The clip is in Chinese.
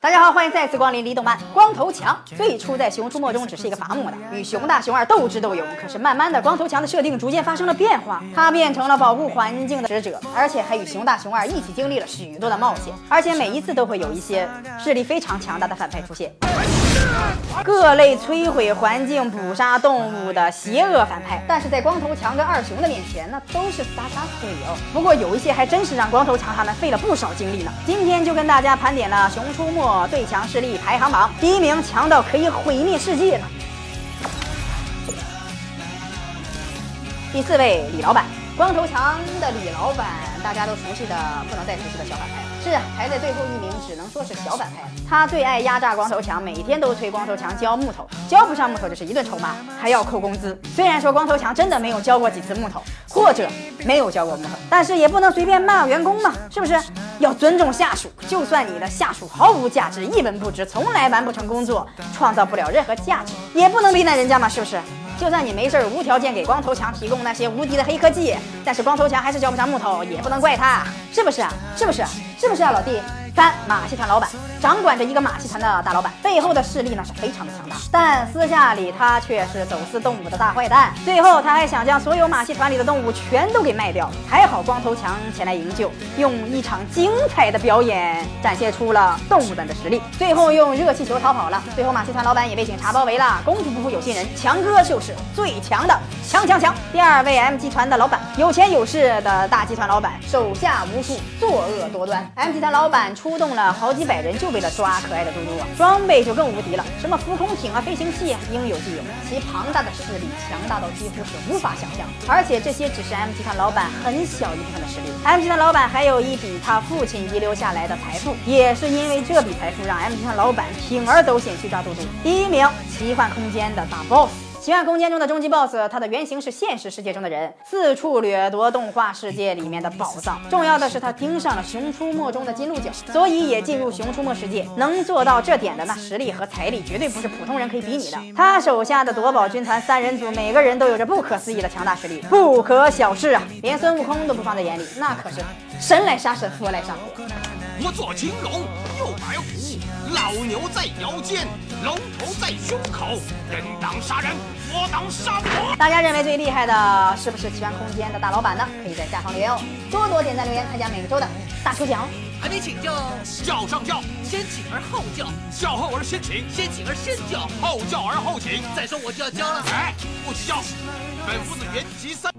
大家好，欢迎再次光临李动漫。光头强最初在《熊出没》中只是一个伐木的，与熊大、熊二斗智斗勇。可是慢慢的，光头强的设定逐渐发生了变化，他变成了保护环境的使者，而且还与熊大、熊二一起经历了许多的冒险，而且每一次都会有一些势力非常强大的反派出现。各类摧毁环境、捕杀动物的邪恶反派，但是在光头强跟二熊的面前，那都是洒洒水哦。不过有一些还真是让光头强他们费了不少精力呢。今天就跟大家盘点了《熊出没》最强势力排行榜，第一名强到可以毁灭世界了。第四位李老板，光头强的李老板，大家都熟悉的不能再熟悉的小反派。是，排在最后一名，只能说是小反派。他最爱压榨光头强，每天都催光头强交木头，交不上木头就是一顿臭骂，还要扣工资。虽然说光头强真的没有交过几次木头，或者没有交过木头，但是也不能随便骂员工嘛，是不是？要尊重下属，就算你的下属毫无价值，一文不值，从来完不成工作，创造不了任何价值，也不能为难人家嘛，是不是？就算你没事无条件给光头强提供那些无敌的黑科技，但是光头强还是交不上木头，也不能怪他，是不是？是不是？是不是啊，老弟？三马戏团老板掌管着一个马戏团的大老板，背后的势力呢是非常的强大，但私下里他却是走私动物的大坏蛋。最后他还想将所有马戏团里的动物全都给卖掉，还好光头强前来营救，用一场精彩的表演展现出了动物们的实力。最后用热气球逃跑了，最后马戏团老板也被警察包围了。功夫不负有心人，强哥就是最强的强强强。第二位 M 集团的老板，有钱有势的大集团老板，手下无数，作恶多端。M 集团老板出。出动了好几百人，就为了抓可爱的嘟嘟啊！装备就更无敌了，什么浮空艇啊、飞行器啊，应有尽有。其庞大的势力强大到几乎是无法想象。而且这些只是 M 集团老板很小一部分的实力。M 集团老板还有一笔他父亲遗留下来的财富，也是因为这笔财富让 M 集团老板铤而走险去抓嘟嘟。第一名，奇幻空间的大 boss。奇幻空间中的终极 BOSS，它的原型是现实世界中的人，四处掠夺动画世界里面的宝藏。重要的是，他盯上了《熊出没》中的金鹿角，所以也进入《熊出没》世界。能做到这点的，那实力和财力绝对不是普通人可以比拟的。他手下的夺宝军团三人组，每个人都有着不可思议的强大实力，不可小视啊！连孙悟空都不放在眼里，那可是神来杀神，佛来杀佛。我做金龙，右白虎，老牛在腰间，龙头在胸口，人挡杀人，佛挡杀佛。大家认为最厉害的是不是奇幻空间的大老板呢？可以在下方留言哦，多多点赞留言，参加每周的大抽奖。还没请教，叫上叫，先请而后教，叫后而先请，先请而先教，后教而后请。再说我就要教了，哎，不许教，本夫子原籍三。